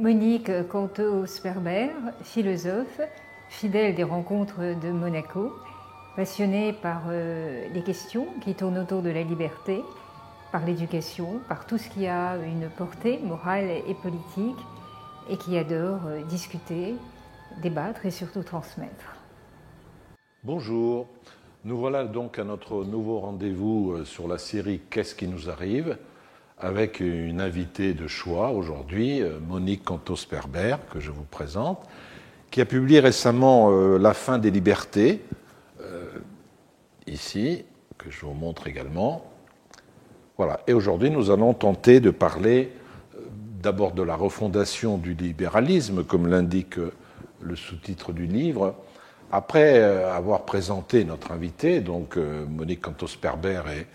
Monique Canto-Sperber, philosophe, fidèle des rencontres de Monaco, passionnée par euh, les questions qui tournent autour de la liberté, par l'éducation, par tout ce qui a une portée morale et politique, et qui adore euh, discuter, débattre et surtout transmettre. Bonjour, nous voilà donc à notre nouveau rendez-vous euh, sur la série Qu'est-ce qui nous arrive? Avec une invitée de choix aujourd'hui, euh, Monique Cantos-Perber, que je vous présente, qui a publié récemment euh, La fin des libertés, euh, ici, que je vous montre également. Voilà. Et aujourd'hui, nous allons tenter de parler d'abord de la refondation du libéralisme, comme l'indique le sous-titre du livre. Après avoir présenté notre invitée, donc Monique Cantos-Perber est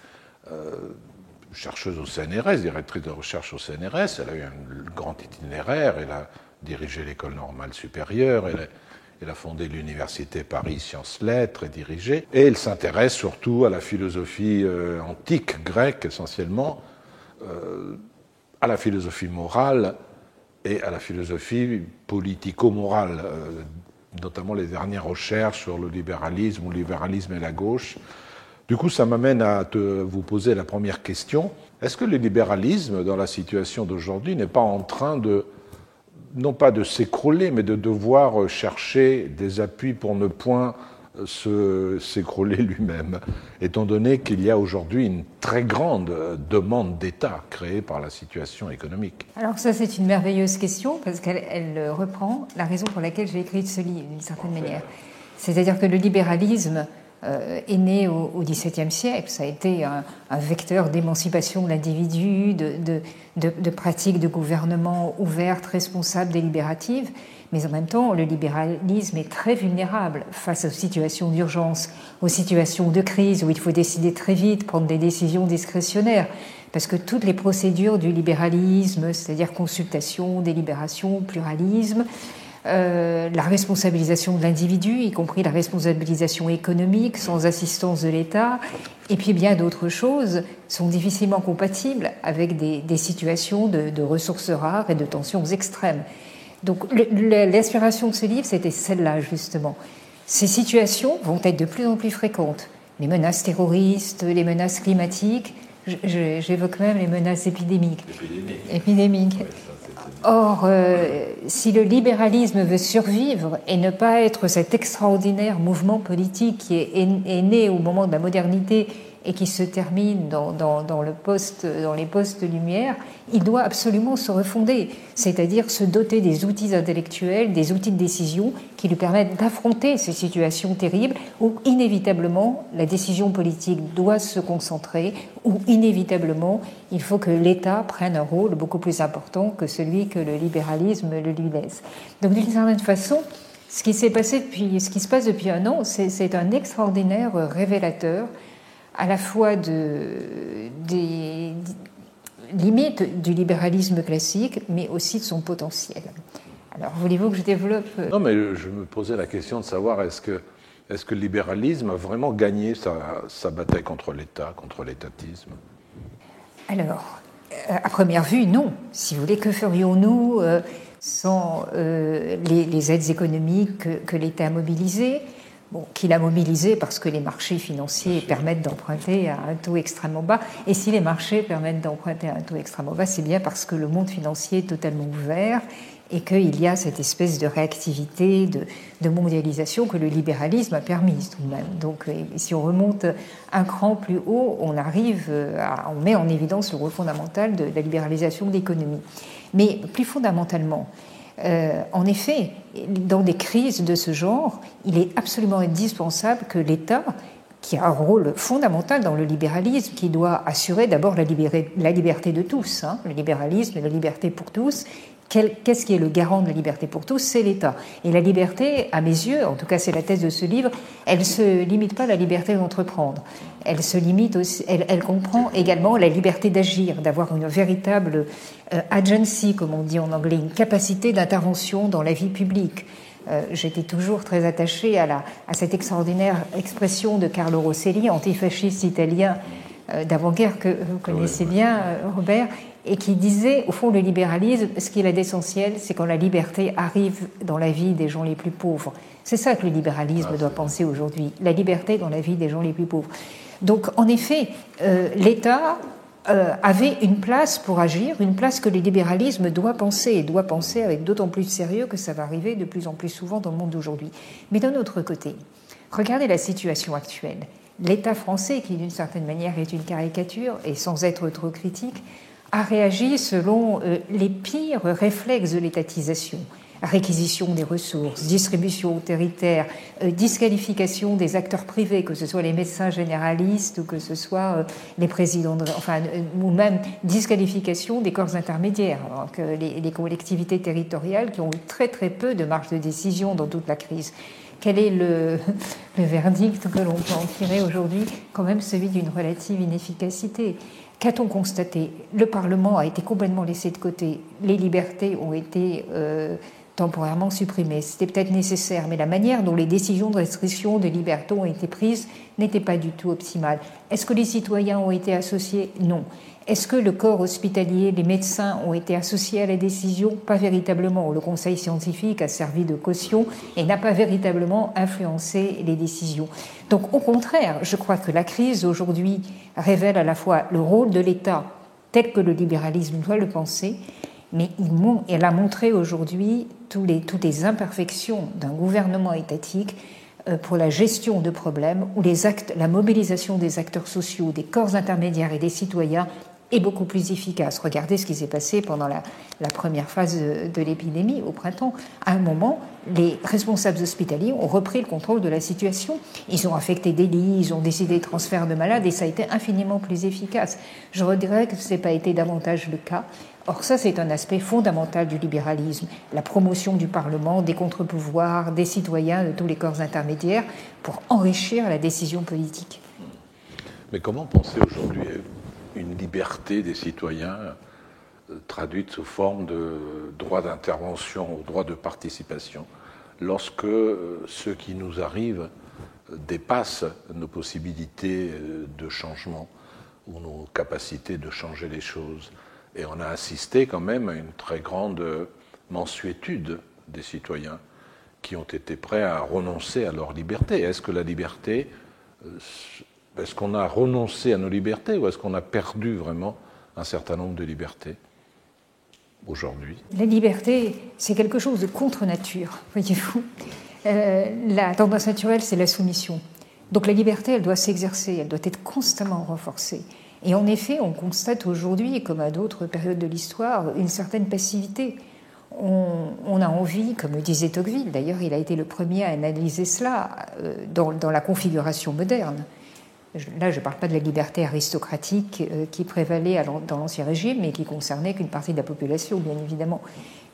chercheuse au CNRS, directrice de recherche au CNRS. Elle a eu un grand itinéraire. Elle a dirigé l'école normale supérieure. Elle a, fondé l'université Paris Sciences Lettres et dirigé. Et elle s'intéresse surtout à la philosophie euh, antique grecque essentiellement, euh, à la philosophie morale et à la philosophie politico-morale, euh, notamment les dernières recherches sur le libéralisme ou le libéralisme et la gauche du coup, ça m'amène à te, vous poser la première question. Est-ce que le libéralisme, dans la situation d'aujourd'hui, n'est pas en train de, non pas de s'écrouler, mais de devoir chercher des appuis pour ne point s'écrouler lui-même, étant donné qu'il y a aujourd'hui une très grande demande d'État créée par la situation économique? Alors ça, c'est une merveilleuse question, parce qu'elle reprend la raison pour laquelle j'ai écrit ce livre, d'une certaine manière. C'est-à-dire que le libéralisme euh, est né au XVIIe siècle. Ça a été un, vecteur d'émancipation de l'individu, de, de, pratiques de gouvernement ouvertes, responsables, délibératives. Mais en même temps, le libéralisme est très vulnérable face aux situations d'urgence, aux situations de crise où il faut décider très vite, prendre des décisions discrétionnaires. Parce que toutes les procédures du libéralisme, c'est-à-dire consultation, délibération, pluralisme, euh, la responsabilisation de l'individu, y compris la responsabilisation économique sans assistance de l'État, et puis bien d'autres choses sont difficilement compatibles avec des, situations de, ressources rares et de tensions extrêmes. Donc l'inspiration de ce livre, c'était celle-là justement. Ces situations vont être de plus en plus fréquentes. Les menaces terroristes, les menaces climatiques, j'évoque même les menaces épidémiques. Épidémiques. Or, euh, si le libéralisme veut survivre et ne pas être cet extraordinaire mouvement politique qui est, né au moment de la modernité et qui se termine dans, les postes lumière, il doit absolument se refonder, c'est-à-dire se doter des outils intellectuels, des outils de décision qui lui permettent d'affronter ces situations terribles où inévitablement la décision politique doit se concentrer, où inévitablement il faut que l'État prenne un rôle beaucoup plus important que celui que le libéralisme le lui laisse. Donc d'une certaine façon, ce qui s'est passé depuis, ce qui se passe depuis un an, c'est un extraordinaire révélateur à la fois de, des limites du libéralisme classique, mais aussi de son potentiel. Alors, voulez-vous que je développe euh, Non, mais je me posais la question de savoir est-ce que, est que le libéralisme a vraiment gagné sa, sa bataille contre l'État, contre l'étatisme? Alors, euh, à première vue, non. Si vous voulez, que ferions-nous euh, sans les, aides économiques que, que l'État a mobilisées? Qu'il a mobilisé parce que les marchés financiers permettent d'emprunter à un taux extrêmement bas. Et si les marchés permettent d'emprunter à un taux extrêmement bas, c'est bien parce que le monde financier est totalement ouvert et qu'il y a cette espèce de réactivité, de, mondialisation que le libéralisme a permise tout de même. Donc, euh, si on remonte un cran plus haut, on arrive, à, on met en évidence le rôle fondamental de la libéralisation de l'économie. Mais plus fondamentalement, euh, en effet, dans des crises de ce genre, il est absolument indispensable que l'État, qui a un rôle fondamental dans le libéralisme, qui doit assurer d'abord la, liberté de tous, hein, le libéralisme et la liberté pour tous, Qu'est-ce qui est le garant de la liberté pour tous? C'est l'État. Et la liberté, à mes yeux, en tout cas c'est la thèse de ce livre, elle ne se limite pas à la liberté d'entreprendre. Elle se limite aussi, elle, comprend également la liberté d'agir, d'avoir une véritable euh, agency, comme on dit en anglais, une capacité d'intervention dans la vie publique. Euh, j'étais toujours très attachée à, la, à cette extraordinaire expression de Carlo Rosselli, antifasciste italien euh, d'avant-guerre que vous connaissez bien, Robert, et qui disait, au fond, le libéralisme, ce qu'il a d'essentiel, c'est quand la liberté arrive dans la vie des gens les plus pauvres. C'est ça que le libéralisme ah, doit penser aujourd'hui, la liberté dans la vie des gens les plus pauvres. Donc, en effet, euh, l'État euh, avait une place pour agir, une place que le libéralisme doit penser, et doit penser avec d'autant plus de sérieux que ça va arriver de plus en plus souvent dans le monde d'aujourd'hui. Mais d'un autre côté, regardez la situation actuelle. L'État français, qui d'une certaine manière est une caricature, et sans être trop critique, a réagi selon euh, les pires réflexes de l'étatisation. Réquisition des ressources, distribution autoritaire, euh, disqualification des acteurs privés, que ce soit les médecins généralistes ou que ce soit euh, les présidents, enfin, ou même disqualification des corps intermédiaires, que les, collectivités territoriales qui ont eu très très peu de marge de décision dans toute la crise. Quel est le verdict que l'on peut en tirer aujourd'hui? Quand même celui d'une relative inefficacité. Qu'a-t-on constaté? Le Parlement a été complètement laissé de côté. Les libertés ont été euh, temporairement supprimées. C'était peut-être nécessaire, mais la manière dont les décisions de restriction de liberté ont été prises n'était pas du tout optimale. Est-ce que les citoyens ont été associés? Non. Est-ce que le corps hospitalier, les médecins ont été associés à la décision? Pas véritablement. Le conseil scientifique a servi de caution et n'a pas véritablement influencé les décisions. Donc au contraire, je crois que la crise aujourd'hui révèle à la fois le rôle de l'État tel que le libéralisme doit le penser, mais elle a montré aujourd'hui toutes les imperfections d'un gouvernement étatique euh, pour la gestion de problèmes où la mobilisation des acteurs sociaux, des corps intermédiaires et des citoyens est beaucoup plus efficace. Regardez ce qui s'est passé pendant la, première phase de, l'épidémie au printemps. À un moment, les responsables hospitaliers ont repris le contrôle de la situation. Ils ont affecté des lits, ils ont décidé de transfert de malades et ça a été infiniment plus efficace. Je redirais que ce n'a pas été davantage le cas. Or, ça, c'est un aspect fondamental du libéralisme, la promotion du Parlement, des contre-pouvoirs, des citoyens, de tous les corps intermédiaires, pour enrichir la décision politique. Mais comment penser aujourd'hui une liberté des citoyens euh, traduite sous forme de droit d'intervention ou droit de participation lorsque euh, ce qui nous arrive euh, dépasse nos possibilités de changement ou nos capacités de changer les choses. Et on a assisté quand même à une très grande mensuétude des citoyens qui ont été prêts à renoncer à leur liberté. Est-ce que la liberté est-ce qu'on a renoncé à nos libertés ou est-ce qu'on a perdu vraiment un certain nombre de libertés aujourd'hui? La liberté, c'est quelque chose de contre nature, voyez-vous. Euh, la tendance naturelle, c'est la soumission. Donc la liberté, elle doit s'exercer, elle doit être constamment renforcée. Et en effet, on constate aujourd'hui, comme à d'autres périodes de l'histoire, une certaine passivité. On, a envie, comme le disait Tocqueville, d'ailleurs il a été le premier à analyser cela euh, dans la configuration moderne, Là, je ne parle pas de la liberté aristocratique euh, qui prévalait dans l'Ancien Régime, mais qui concernait qu'une partie de la population, bien évidemment.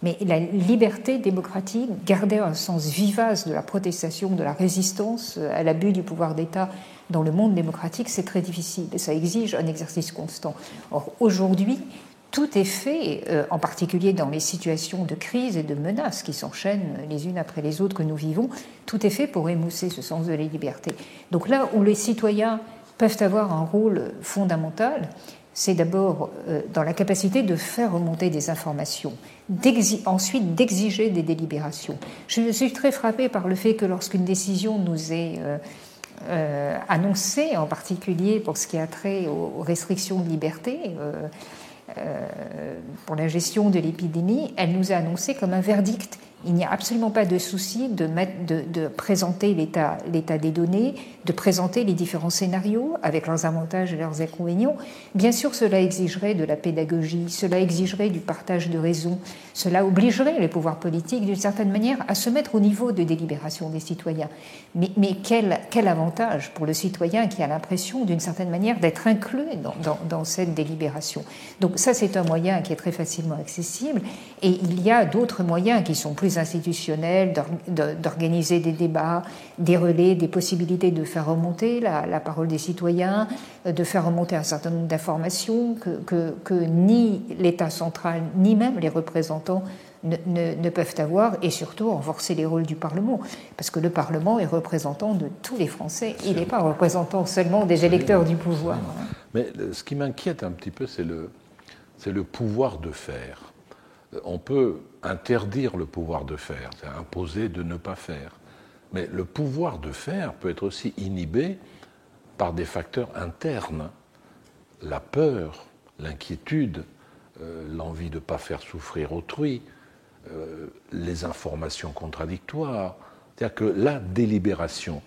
Mais la liberté démocratique gardait un sens vivace de la protestation, de la résistance euh, à l'abus du pouvoir d'État dans le monde démocratique, c'est très difficile et ça exige un exercice constant. Or, aujourd'hui, tout est fait, euh, en particulier dans les situations de crise et de menaces qui s'enchaînent les unes après les autres que nous vivons, tout est fait pour émousser ce sens de la liberté. Donc là où les citoyens peuvent avoir un rôle fondamental, c'est d'abord euh, dans la capacité de faire remonter des informations, ensuite d'exiger des délibérations. Je suis très frappée par le fait que lorsqu'une décision nous est euh, annoncée, en particulier pour ce qui a trait aux, restrictions de liberté, pour la gestion de l'épidémie, elle nous a annoncé comme un verdict il n'y a absolument pas de souci de, de, présenter l'état des données, de présenter les différents scénarios avec leurs avantages et leurs inconvénients. Bien sûr, cela exigerait de la pédagogie, cela exigerait du partage de raison, cela obligerait les pouvoirs politiques, d'une certaine manière, à se mettre au niveau de délibération des citoyens. Mais, quel, avantage pour le citoyen qui a l'impression, d'une certaine manière, d'être inclus dans, dans cette délibération? Donc ça, c'est un moyen qui est très facilement accessible. Et il y a d'autres moyens qui sont plus institutionnels, d'organiser des débats, des relais, des possibilités de faire remonter la, parole des citoyens, de faire remonter un certain nombre d'informations que, que, ni l'État central, ni même les représentants ne, ne, peuvent avoir, et surtout renforcer les rôles du Parlement, parce que le Parlement est représentant de tous les Français, il n'est pas représentant seulement des électeurs du pouvoir. Mais ce qui m'inquiète un petit peu, c'est le, c'est le pouvoir de faire. On peut interdire le pouvoir de faire, c'est imposer de ne pas faire. Mais le pouvoir de faire peut être aussi inhibé par des facteurs internes. La peur, l'inquiétude, euh, l'envie de ne pas faire souffrir autrui, euh, les informations contradictoires. C'est-à-dire que la délibération,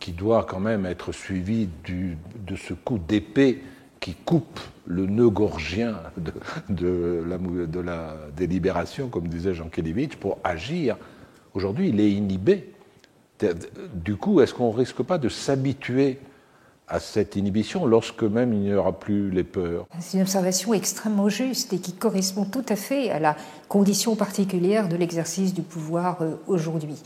qui doit quand même être suivie de ce coup d'épée qui coupe le nœud gorgien de, la, délibération, comme disait Jean Kelevitch, pour agir, aujourd'hui il est inhibé. Du coup, est-ce qu'on ne risque pas de s'habituer à cette inhibition lorsque même il n'y aura plus les peurs? C'est une observation extrêmement juste et qui correspond tout à fait à la condition particulière de l'exercice du pouvoir euh, aujourd'hui.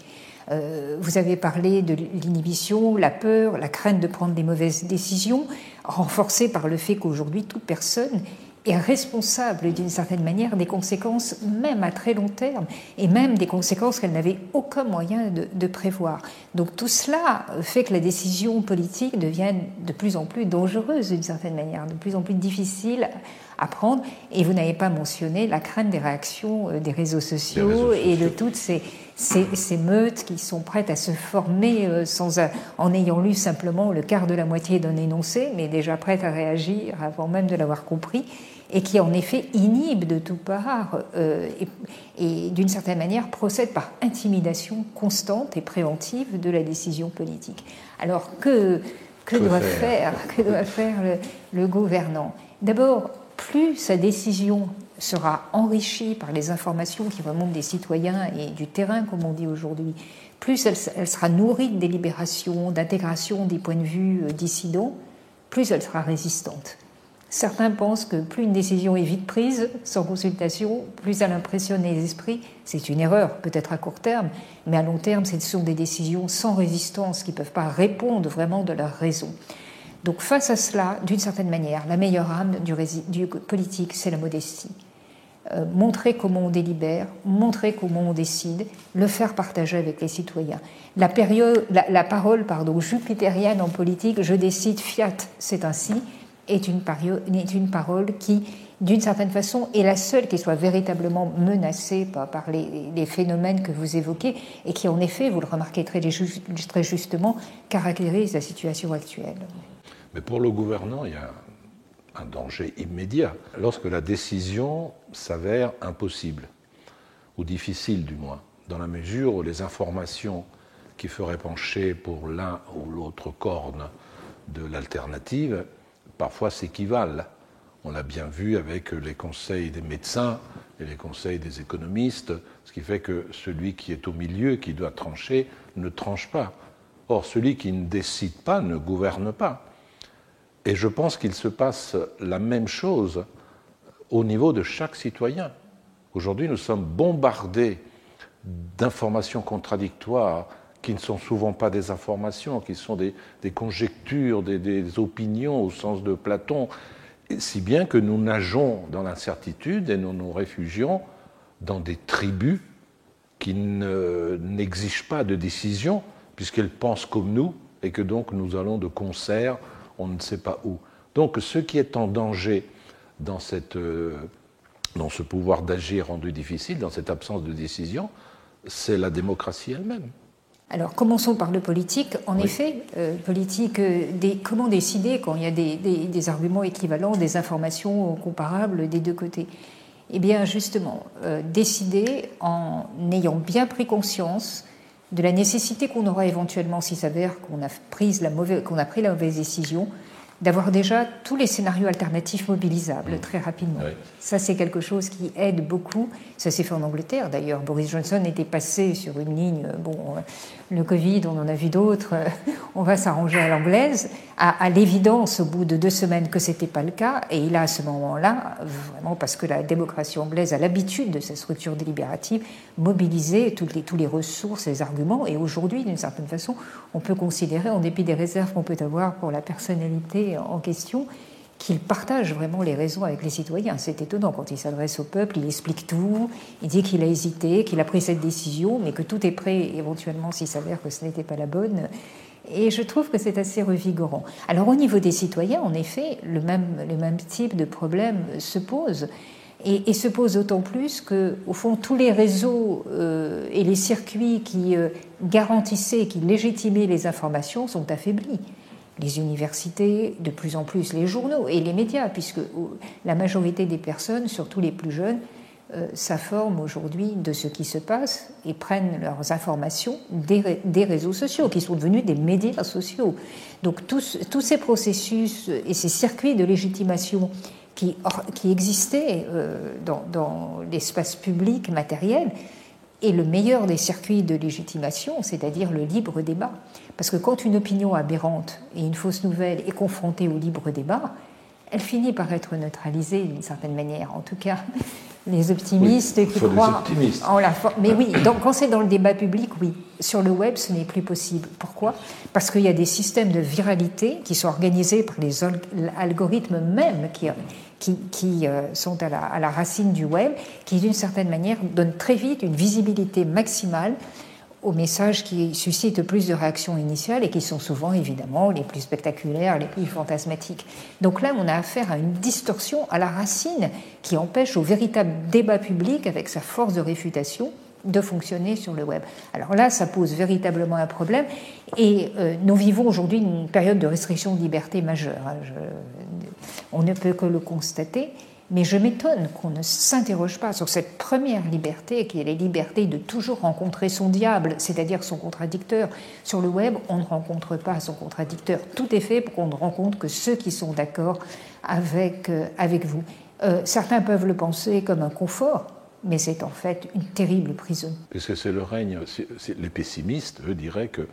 Euh, vous avez parlé de l'inhibition, la peur, la crainte de prendre des mauvaises décisions, renforcée par le fait qu'aujourd'hui toute personne est responsable d'une certaine manière des conséquences, même à très long terme, et même des conséquences qu'elle n'avait aucun moyen de, prévoir. Donc tout cela fait que la décision politique devient de plus en plus dangereuse d'une certaine manière, de plus en plus difficile à prendre. Et vous n'avez pas mentionné la crainte des réactions euh, des réseaux sociaux, et de toutes ces, ces, meutes qui sont prêtes à se former euh, sans, en ayant lu simplement le quart de la moitié d'un énoncé, mais déjà prêtes à réagir avant même de l'avoir compris et qui en effet inhibe de tout part euh, et, d'une certaine manière procède par intimidation constante et préventive de la décision politique. Alors que, que, doit, faire, que doit faire le, le gouvernant? D'abord, plus sa décision sera enrichie par les informations qui remontent des citoyens et du terrain, comme on dit aujourd'hui, plus elle, sera nourrie de délibération, d'intégration des points de vue euh, dissidents, plus elle sera résistante. Certains pensent que plus une décision est vite prise, sans consultation, plus elle impressionne les esprits. C'est une erreur, peut-être à court terme, mais à long terme, ce sont des décisions sans résistance qui ne peuvent pas répondre vraiment de leur raison. Donc face à cela, d'une certaine manière, la meilleure âme du, politique, c'est la modestie. Euh, montrer comment on délibère, montrer comment on décide, le faire partager avec les citoyens. La, période, la parole pardon, jupitérienne en politique, je décide, fiat, c'est ainsi, est une, parole qui, d'une certaine façon, est la seule qui soit véritablement menacée par, les, phénomènes que vous évoquez et qui, en effet, vous le remarquez très justement, caractérise la situation actuelle. Mais pour le gouvernant, il y a un danger immédiat lorsque la décision s'avère impossible, ou difficile du moins, dans la mesure où les informations qui feraient pencher pour l'un ou l'autre corne de l'alternative parfois s'équivalent. On l'a bien vu avec les conseils des médecins et les conseils des économistes, ce qui fait que celui qui est au milieu, qui doit trancher, ne tranche pas. Or, celui qui ne décide pas ne gouverne pas. Et je pense qu'il se passe la même chose au niveau de chaque citoyen. Aujourd'hui, nous sommes bombardés d'informations contradictoires, qui ne sont souvent pas des informations, qui sont des, conjectures, des, opinions au sens de Platon, si bien que nous nageons dans l'incertitude et nous nous réfugions dans des tribus qui n'exigent pas de décision, puisqu'elles pensent comme nous, et que donc nous allons de concert, on ne sait pas où. Donc ce qui est en danger dans, cette, euh, dans ce pouvoir d'agir rendu difficile, dans cette absence de décision, c'est la démocratie elle-même. Alors commençons par le politique. En effet, euh, politique, euh, comment décider quand il y a des, arguments équivalents, des informations comparables des deux côtés? Eh bien justement, euh, décider en ayant bien pris conscience de la nécessité qu'on aura éventuellement, s'il s'avère qu'on a, qu'on a pris la mauvaise décision, d'avoir déjà tous les scénarios alternatifs mobilisables mmh. très rapidement. Ça, c'est quelque chose qui aide beaucoup. Ça s'est fait en Angleterre, d'ailleurs. Boris Johnson était passé sur une ligne, bon, le Covid, on en a vu d'autres, on va s'arranger à l'anglaise, à, l'évidence au bout de deux semaines que ce n'était pas le cas, et il a à ce moment-là, vraiment parce que la démocratie anglaise a l'habitude de cette structure délibérative, mobilisé toutes les, tous les ressources, les arguments, et aujourd'hui, d'une certaine façon, on peut considérer, en dépit des réserves qu'on peut avoir pour la personnalité en question, qu'il partage vraiment les raisons avec les citoyens. C'est étonnant, quand il s'adresse au peuple, il explique tout, il dit qu'il a hésité, qu'il a pris cette décision, mais que tout est prêt éventuellement s'il s'avère que ce n'était pas la bonne. Et je trouve que c'est assez revigorant. Alors au niveau des citoyens, en effet, le même, le même type de problème se pose. Et, se pose d'autant plus que, au fond, tous les réseaux euh, et les circuits qui euh, garantissaient, qui légitimaient les informations sont affaiblis. Les universités, de plus en plus les journaux et les médias, puisque la majorité des personnes, surtout les plus jeunes, euh, s'informent aujourd'hui de ce qui se passe et prennent leurs informations des, réseaux sociaux, qui sont devenus des médias sociaux. Donc tous, ces processus et ces circuits de légitimation qui, qui existaient euh, dans, l'espace public matériel et le meilleur des circuits de légitimation, c'est-à-dire le libre débat. Parce que quand une opinion aberrante et une fausse nouvelle est confrontée au libre débat, elle finit par être neutralisée d'une certaine manière. En tout cas, les optimistes qui croient en la forme. Mais oui, donc, quand c'est dans le débat public, oui. Sur le web, ce n'est plus possible. Pourquoi? Parce qu'il y a des systèmes de viralité qui sont organisés par les algorithmes même qui, qui, qui euh, sont à la, à la, racine du web, qui d'une certaine manière donnent très vite une visibilité maximale aux messages qui suscitent plus de réactions initiales et qui sont souvent évidemment les plus spectaculaires, les plus fantasmatiques. Donc là, on a affaire à une distorsion à la racine qui empêche au véritable débat public, avec sa force de réfutation, de fonctionner sur le web. Alors là, ça pose véritablement un problème et euh, nous vivons aujourd'hui une période de restriction de liberté majeure. Hein. on ne peut que le constater. Mais je m'étonne qu'on ne s'interroge pas sur cette première liberté, qui est la liberté de toujours rencontrer son diable, c'est-à-dire son contradicteur. Sur le web, on ne rencontre pas son contradicteur. Tout est fait pour qu'on ne rencontre que ceux qui sont d'accord avec, euh, avec vous. Euh, certains peuvent le penser comme un confort, mais c'est en fait une terrible prison. Puisque c'est le règne, les pessimistes, eux, diraient que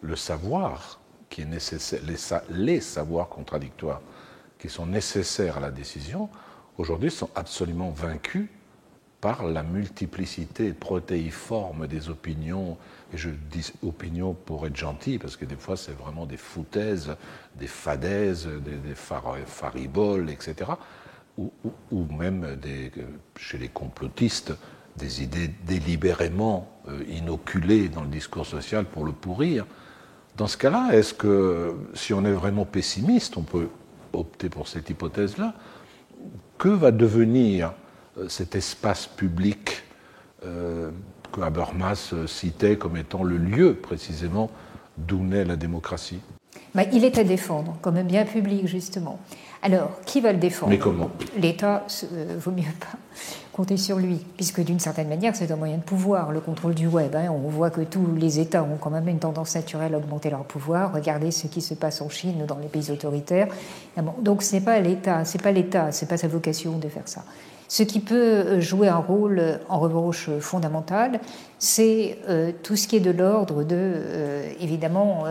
le savoir qui est nécessaire, les, les savoirs contradictoires qui sont nécessaires à la décision, aujourd'hui sont absolument vaincus par la multiplicité protéiforme des opinions, et je dis opinions pour être gentil, parce que des fois c'est vraiment des foutaises, des fadaises, des, fariboles, etc., ou, même chez les complotistes, des idées délibérément euh, inoculées dans le discours social pour le pourrir. Dans ce cas-là, est-ce que si on est vraiment pessimiste, on peut opter pour cette hypothèse-là, que va devenir euh, cet espace public euh, que Habermas euh, citait comme étant le lieu précisément d'où naît la démocratie? Bah, Il est à défendre comme un bien public, justement. Alors, qui va le défendre Mais comment L'État, vaut mieux pas compter sur lui, puisque d'une certaine manière, c'est un moyen de pouvoir, le contrôle du web. Hein. On voit que tous les États ont quand même une tendance naturelle à augmenter leur pouvoir. Regardez ce qui se passe en Chine ou dans les pays autoritaires. Ah donc ce n'est pas l'État, c'est pas l'État, c'est pas sa vocation de faire ça. Ce qui peut euh, jouer un rôle, euh, en revanche, fondamental, c'est euh, tout ce qui est de l'ordre de, évidemment,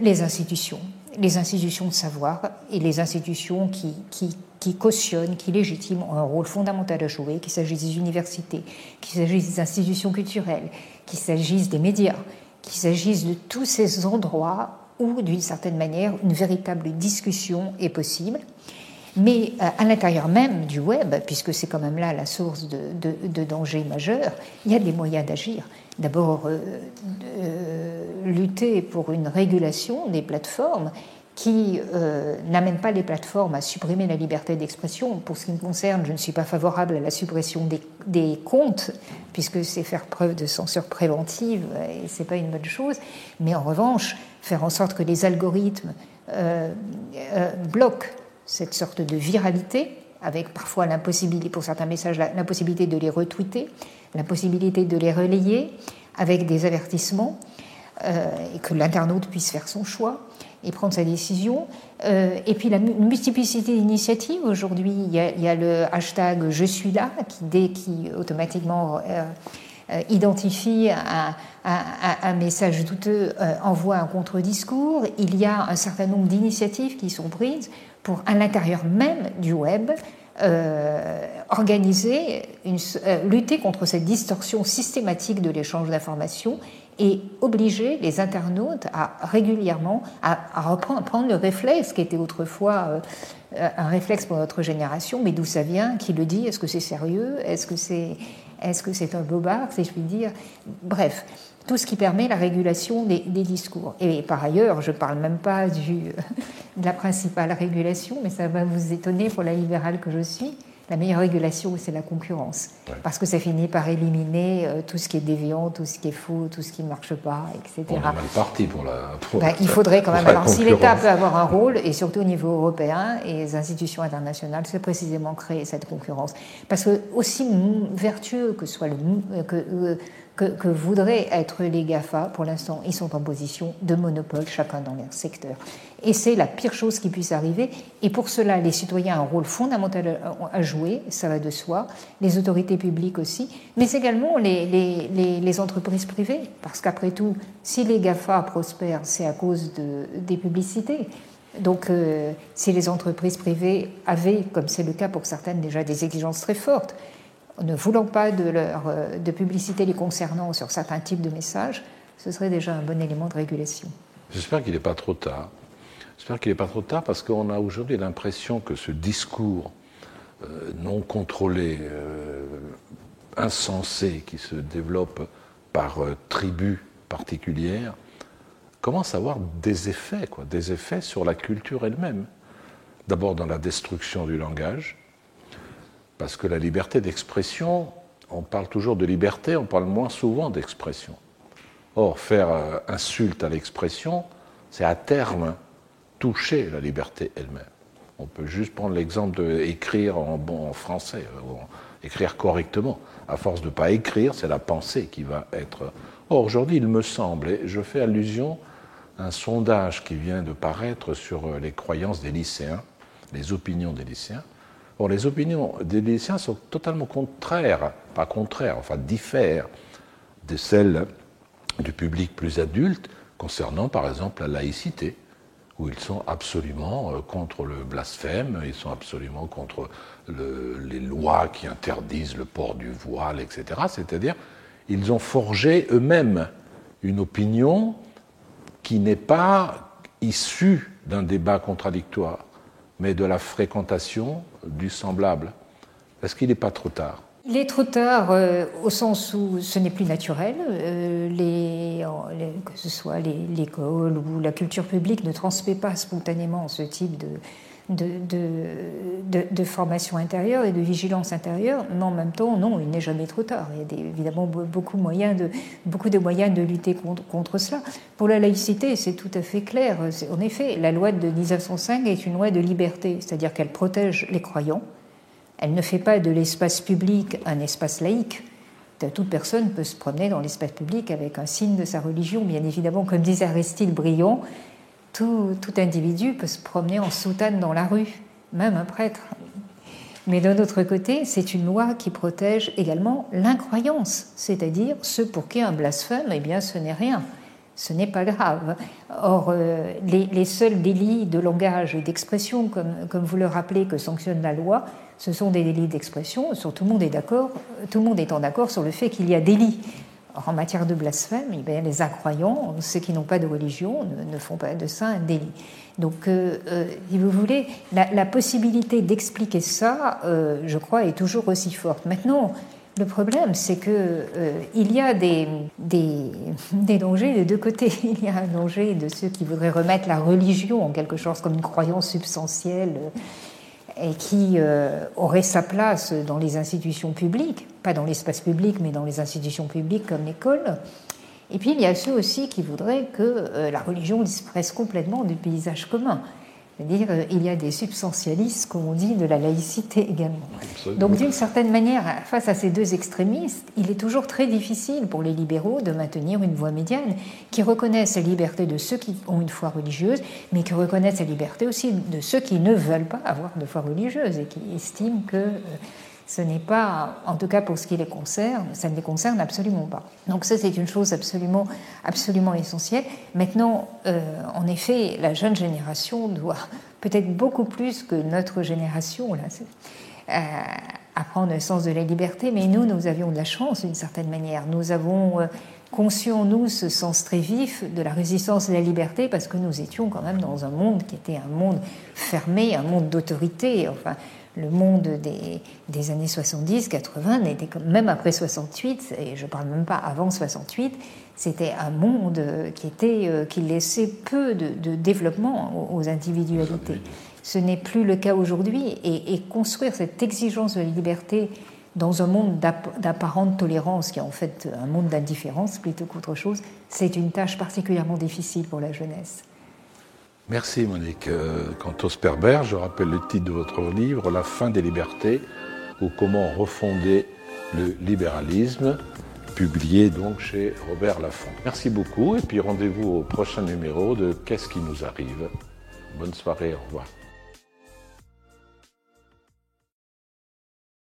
les institutions, les institutions de savoir et les institutions qui, qui qui cautionnent, qui légitiment ont un rôle fondamental à jouer, qu'il s'agisse des universités, qu'il s'agisse des institutions culturelles, qu'il s'agisse des médias, qu'il s'agisse de tous ces endroits où, d'une certaine manière, une véritable discussion est possible. Mais euh, à l'intérieur même du web, puisque c'est quand même là la source de, dangers majeurs, il y a des moyens d'agir. D'abord, euh, lutter pour une régulation des plateformes qui euh, n'amène pas les plateformes à supprimer la liberté d'expression. Pour ce qui me concerne, je ne suis pas favorable à la suppression des, comptes, puisque c'est faire preuve de censure préventive et ce n'est pas une bonne chose. Mais en revanche, faire en sorte que les algorithmes euh, euh, bloquent cette sorte de viralité, avec parfois l'impossibilité, pour certains messages, l'impossibilité de les retweeter, l'impossibilité de les relayer, avec des avertissements, et que l'internaute puisse faire son choix et prendre sa décision. Euh, et puis la multiplicité d'initiatives. Aujourd'hui, il, y a le hashtag Je suis là qui, dès, qui automatiquement euh, euh, identifie un, message douteux, envoie un contre-discours. Il y a un certain nombre d'initiatives qui sont prises pour, à l'intérieur même du web, organiser, une, lutter contre cette distorsion systématique de l'échange d'informations et obliger les internautes à régulièrement à, reprendre prendre le réflexe qui était autrefois euh, un réflexe pour notre génération, mais d'où ça vient, qui le dit, est-ce que c'est sérieux, est-ce que c'est est-ce que c'est un bobard, si je puis dire? Bref, tout ce qui permet la régulation des, discours. Et par ailleurs, je ne parle même pas du, de la principale régulation, mais ça va vous étonner pour la libérale que je suis. La meilleure régulation, c'est la concurrence. Parce que ça finit par éliminer euh, tout ce qui est déviant, tout ce qui est faux, tout ce qui ne marche pas, etc. On est mal parti pour la. Ben, il faudrait quand même. Alors, si l'État peut avoir un rôle, et surtout au niveau européen et les institutions internationales, c'est précisément créer cette concurrence. Parce que, aussi vertueux que soit le. Que, que, voudraient être les GAFA. Pour l'instant, ils sont en position de monopole, chacun dans leur secteur. Et c'est la pire chose qui puisse arriver. Et pour cela, les citoyens ont un rôle fondamental à jouer, ça va de soi, les autorités publiques aussi, mais également les, entreprises privées. Parce qu'après tout, si les GAFA prospèrent, c'est à cause de, des publicités. Donc, euh, si les entreprises privées avaient, comme c'est le cas pour certaines, déjà des exigences très fortes, ne voulant pas de, leur, euh, de publicité les concernant sur certains types de messages, ce serait déjà un bon élément de régulation. J'espère qu'il n'est pas trop tard. J'espère qu'il n'est pas trop tard parce qu'on a aujourd'hui l'impression que ce discours euh, non contrôlé, euh, insensé, qui se développe par tribus particulières, commence à avoir des effets, quoi, des effets sur la culture elle-même. D'abord dans la destruction du langage, parce que la liberté d'expression, on parle toujours de liberté, on parle moins souvent d'expression. Or, faire euh, insulte à l'expression, c'est à terme toucher la liberté elle-même. On peut juste prendre l'exemple d'écrire en bon français, euh, écrire correctement. À force de ne pas écrire, c'est la pensée qui va être. Or, aujourd'hui, il me semble, et je fais allusion à un sondage qui vient de paraître sur euh, les croyances des lycéens, les opinions des lycéens, les opinions des lycéens sont totalement contraires, pas contraires, enfin diffèrent de celles du public plus adulte concernant par exemple la laïcité, où ils sont absolument euh, contre le blasphème, ils sont absolument contre les lois qui interdisent le port du voile, etc. C'est-à-dire, ils ont forgé eux-mêmes une opinion qui n'est pas issue d'un débat contradictoire mais de la fréquentation du semblable. Est-ce qu'il n'est pas trop tard? Il est trop tard euh, au sens où ce n'est plus naturel. Euh, les, que ce soit l'école ou la culture publique ne transmet pas spontanément ce type de, de, formation intérieure et de vigilance intérieure, mais en même temps, non, il n'est jamais trop tard. Il y a évidemment beaucoup, de, moyens de lutter contre, contre cela. Pour la laïcité, c'est tout à fait clair. En effet, la loi de 1905 est une loi de liberté, c'est-à-dire qu'elle protège les croyants. Elle ne fait pas de l'espace public un espace laïque. Toute personne peut se promener dans l'espace public avec un signe de sa religion. Bien évidemment, comme disait Aristide Briand, tout, individu peut se promener en soutane dans la rue, même un prêtre. Mais d'un autre côté, c'est une loi qui protège également l'incroyance, c'est-à-dire ce pour qui un blasphème, eh bien, ce n'est rien, ce n'est pas grave. Or, euh, les, seuls délits de langage et d'expression, comme, vous le rappelez, que sanctionne la loi, ce sont des délits d'expression. Tout le monde est d'accord, tout le monde étant d'accord sur le fait qu'il y a délit en matière de blasphème, eh les incroyants, ceux qui n'ont pas de religion, ne, font pas de ça un délit. Donc, euh, euh, si vous voulez, la, possibilité d'expliquer ça, euh, je crois, est toujours aussi forte. Maintenant, le problème, c'est que il y a des, des, des, dangers de deux côtés. Il y a un danger de ceux qui voudraient remettre la religion en quelque chose comme une croyance substantielle et qui euh, aurait sa place dans les institutions publiques, pas dans l'espace public, mais dans les institutions publiques comme l'école. Et puis il y a ceux aussi qui voudraient que euh, la religion disparaisse complètement du paysage commun. C'est-à-dire, euh, il y a des substantialistes, comme on dit, de la laïcité également. Donc, d'une certaine manière, face à ces deux extrémistes, il est toujours très difficile pour les libéraux de maintenir une voie médiane qui reconnaisse la liberté de ceux qui ont une foi religieuse, mais qui reconnaisse la liberté aussi de ceux qui ne veulent pas avoir de foi religieuse et qui estiment que euh, ce n'est pas, en tout cas pour ce qui les concerne, ça ne les concerne absolument pas. Donc ça, c'est une chose absolument, absolument essentielle. Maintenant, euh, en effet, la jeune génération doit peut-être beaucoup plus que notre génération euh, apprendre le sens de la liberté, mais nous, nous avions de la chance d'une certaine manière. Nous avons euh, conçuons, nous, ce sens très vif de la résistance à la liberté, parce que nous étions quand même dans un monde qui était un monde fermé, un monde d'autorité. Enfin, le monde des, années 70, 80 n'était même après 68, et je ne parle même pas avant 68, c'était un monde qui, était, euh, qui laissait peu de, développement aux individualités. Ce n'est plus le cas aujourd'hui, et, construire cette exigence de la liberté dans un monde d'apparente tolérance, qui est en fait un monde d'indifférence plutôt qu'autre chose, c'est une tâche particulièrement difficile pour la jeunesse. Merci Monique. Euh, quant au Sperber, je rappelle le titre de votre livre, La fin des libertés ou comment refonder le libéralisme, publié donc chez Robert Laffont. Merci beaucoup et puis rendez-vous au prochain numéro de Qu'est-ce qui nous arrive? Bonne soirée, au revoir.